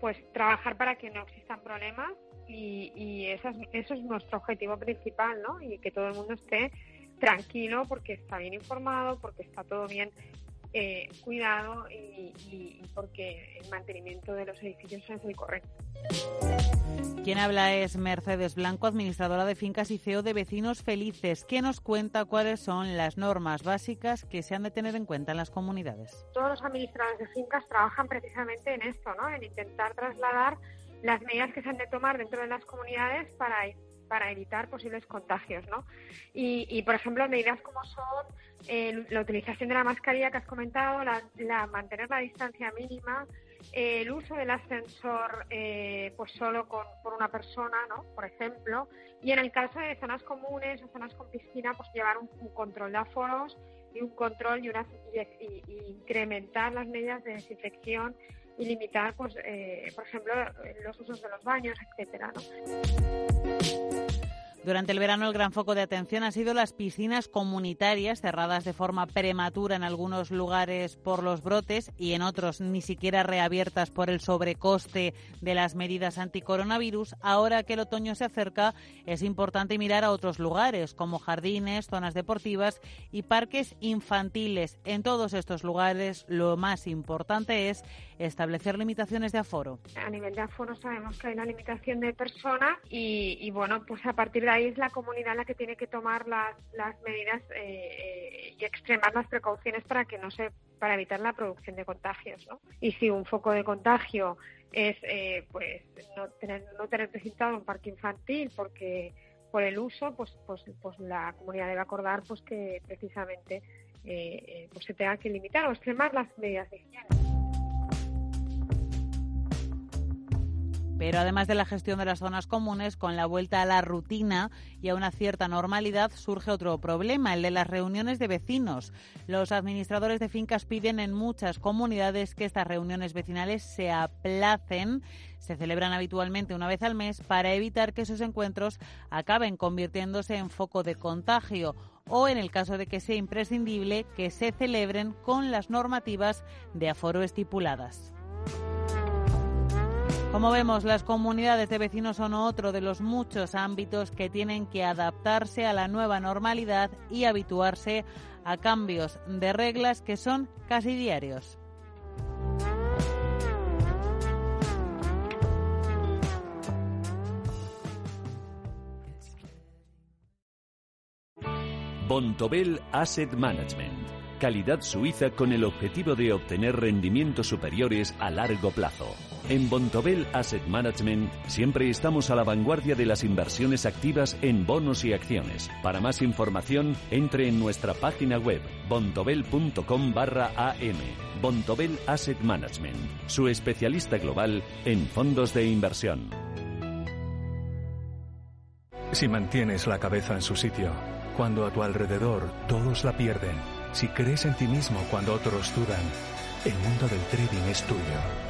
pues trabajar para que no existan problemas y, y eso es nuestro objetivo principal, ¿no? Y que todo el mundo esté tranquilo porque está bien informado, porque está todo bien eh, cuidado y, y, porque el mantenimiento de los edificios es el correcto. Quien habla es Mercedes Blanco, administradora de fincas y CEO de Vecinos Felices, que nos cuenta cuáles son las normas básicas que se han de tener en cuenta en las comunidades. Todos los administradores de fincas trabajan precisamente en esto, ¿no? en intentar trasladar las medidas que se han de tomar dentro de las comunidades para, para evitar posibles contagios. ¿no? Y, por ejemplo, medidas como son eh, la utilización de la mascarilla que has comentado, la, mantener la distancia mínima, el uso del ascensor eh, pues solo con, por una persona, ¿no? por ejemplo, y en el caso de zonas comunes o zonas con piscina, pues llevar un, control de aforos y un control y, una, y incrementar las medidas de desinfección y limitar, pues, eh, por ejemplo, los usos de los baños, etcétera, Durante el verano el gran foco de atención ha sido las piscinas comunitarias cerradas de forma prematura en algunos lugares por los brotes y en otros ni siquiera reabiertas por el sobrecoste de las medidas anticoronavirus. Ahora que el otoño se acerca es importante mirar a otros lugares como jardines, zonas deportivas y parques infantiles. En todos estos lugares lo más importante es establecer limitaciones de aforo. A nivel de aforo sabemos que hay una limitación de personas y, bueno, pues a partir de ahí es la comunidad la que tiene que tomar las, las medidas eh, eh, y extremar las precauciones para que no se para evitar la producción de contagios, ¿no? Y si un foco de contagio es eh, pues no tener no tener presentado un parque infantil porque por el uso, pues, pues, pues la comunidad debe acordar pues que precisamente pues se tenga que limitar o extremar las medidas de higiene. Pero además de la gestión de las zonas comunes, con la vuelta a la rutina y a una cierta normalidad surge otro problema, el de las reuniones de vecinos. Los administradores de fincas piden en muchas comunidades que estas reuniones vecinales se aplacen. Se celebran habitualmente una vez al mes para evitar que esos encuentros acaben convirtiéndose en foco de contagio o, en el caso de que sea imprescindible, que se celebren con las normativas de aforo estipuladas. Como vemos, las comunidades de vecinos son otro de los muchos ámbitos que tienen que adaptarse a la nueva normalidad y habituarse a cambios de reglas que son casi diarios. Bontobel Asset Management. Calidad suiza con el objetivo de obtener rendimientos superiores a largo plazo. En Bontobel Asset Management siempre estamos a la vanguardia de las inversiones activas en bonos y acciones. Para más información, entre en nuestra página web bontobel.com barra am. Bontobel Asset Management, su especialista global en fondos de inversión. Si mantienes la cabeza en su sitio, cuando a tu alrededor todos la pierden, si crees en ti mismo cuando otros dudan, el mundo del trading es tuyo.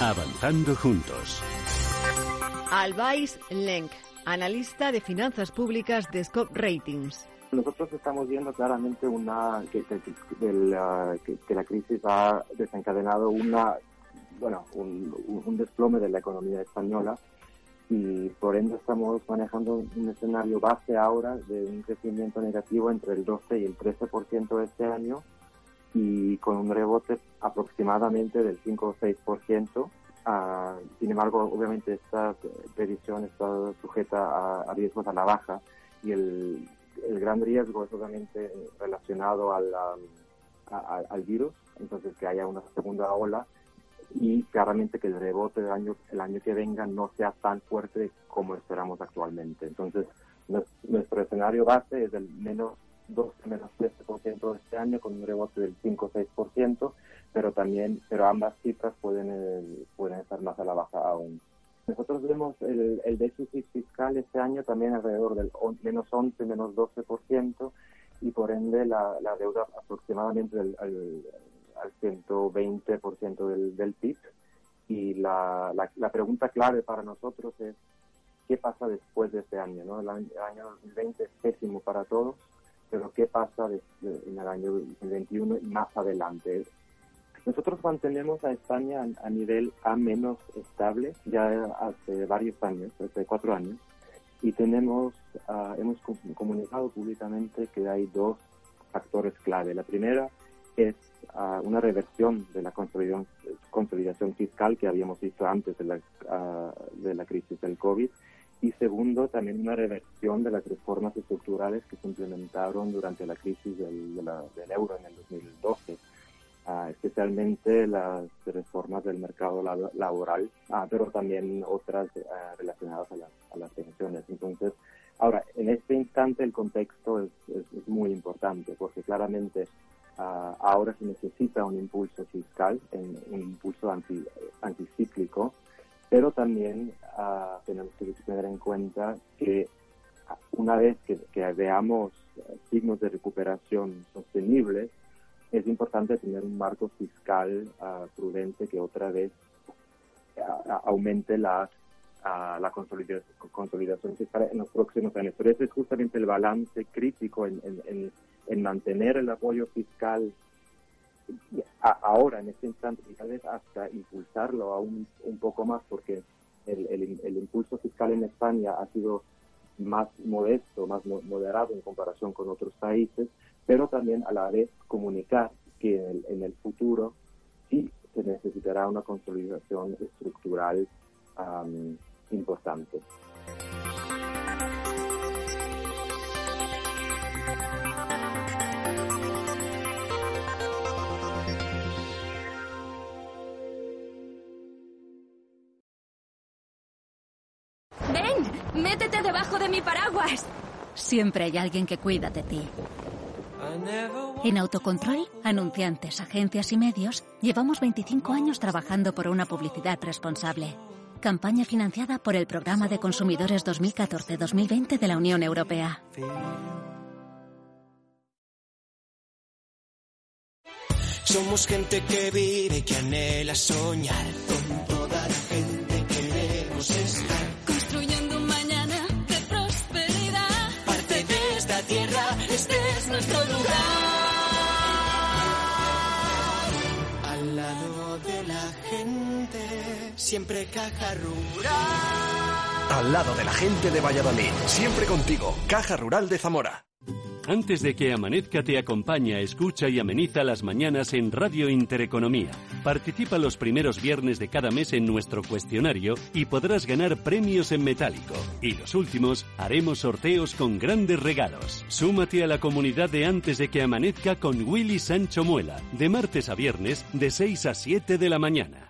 Avanzando juntos. Albais Lenk, analista de finanzas públicas de Scope Ratings. Nosotros estamos viendo claramente una que, la, crisis ha desencadenado una bueno un, desplome de la economía española y por ende estamos manejando un escenario base ahora de un crecimiento negativo entre el 12 y el 13% este año y con un rebote aproximadamente del 5 o 6%. Ah, sin embargo, obviamente esta previsión está sujeta a, riesgos a la baja y el, gran riesgo es obviamente relacionado al, al virus, entonces que haya una segunda ola y claramente que el rebote del año, el año que venga no sea tan fuerte como esperamos actualmente. Entonces, nuestro escenario base es del menos 12 menos 13% este año con un rebote del 5 o 6%, pero también, pero ambas cifras pueden, eh, pueden estar más a la baja aún. Nosotros vemos el, el déficit fiscal este año también alrededor del menos 11, menos 12% y por ende la, la deuda aproximadamente al, al, 120% del, del PIB. Y la, la, la pregunta clave para nosotros es qué pasa después de este año. ¿no? El año, el año 2020 es pésimo para todos pero ¿qué pasa en el año 2021 y más adelante? Nosotros mantenemos a España a, nivel A menos estable ya hace varios años, hace cuatro años, y tenemos, ah, hemos comunicado públicamente que hay dos factores clave. La primera es ah, una reversión de la consolidación, consolidación, fiscal que habíamos visto antes de la, ah, de la crisis del COVID y segundo, también una reversión de las reformas estructurales que se implementaron durante la crisis del, del euro en el 2012, ah, especialmente las reformas del mercado laboral, ah, pero también otras ah, relacionadas a, las pensiones. Entonces, ahora, en este instante el contexto es, muy importante porque claramente ahora se necesita un impulso fiscal, un impulso anti, anticíclico, pero también uh, tenemos que tener en cuenta que una vez que, veamos signos de recuperación sostenibles, es importante tener un marco fiscal uh, prudente que otra vez uh, aumente la, la consolidación, consolidación, fiscal en los próximos años. Pero ese es justamente el balance crítico en, en, en mantener el apoyo fiscal ahora, en este instante, y tal vez hasta impulsarlo aún un poco más, porque el, el, impulso fiscal en España ha sido más modesto, más moderado en comparación con otros países, pero también a la vez comunicar que en el, en el futuro sí se necesitará una consolidación estructural importante. Métete debajo de mi paraguas. Siempre hay alguien que cuida de ti. En Autocontrol, anunciantes, agencias y medios, llevamos 25 años trabajando por una publicidad responsable. Campaña financiada por el Programa de Consumidores 2014-2020 de la Unión Europea. Somos gente que vive, que anhela soñar. Con toda la gente queremos estar. Este es nuestro lugar. Al lado de la gente, siempre Caja Rural. Al lado de la gente de Valladolid, siempre contigo, Caja Rural de Zamora. Antes de que amanezca te acompaña, escucha y ameniza las mañanas en Radio Intereconomía. Participa los primeros viernes de cada mes en nuestro cuestionario y podrás ganar premios en metálico. Y los últimos haremos sorteos con grandes regalos. Súmate a la comunidad de Antes de que amanezca con Willy Sancho Muela, de martes a viernes de 6 a 7 de la mañana.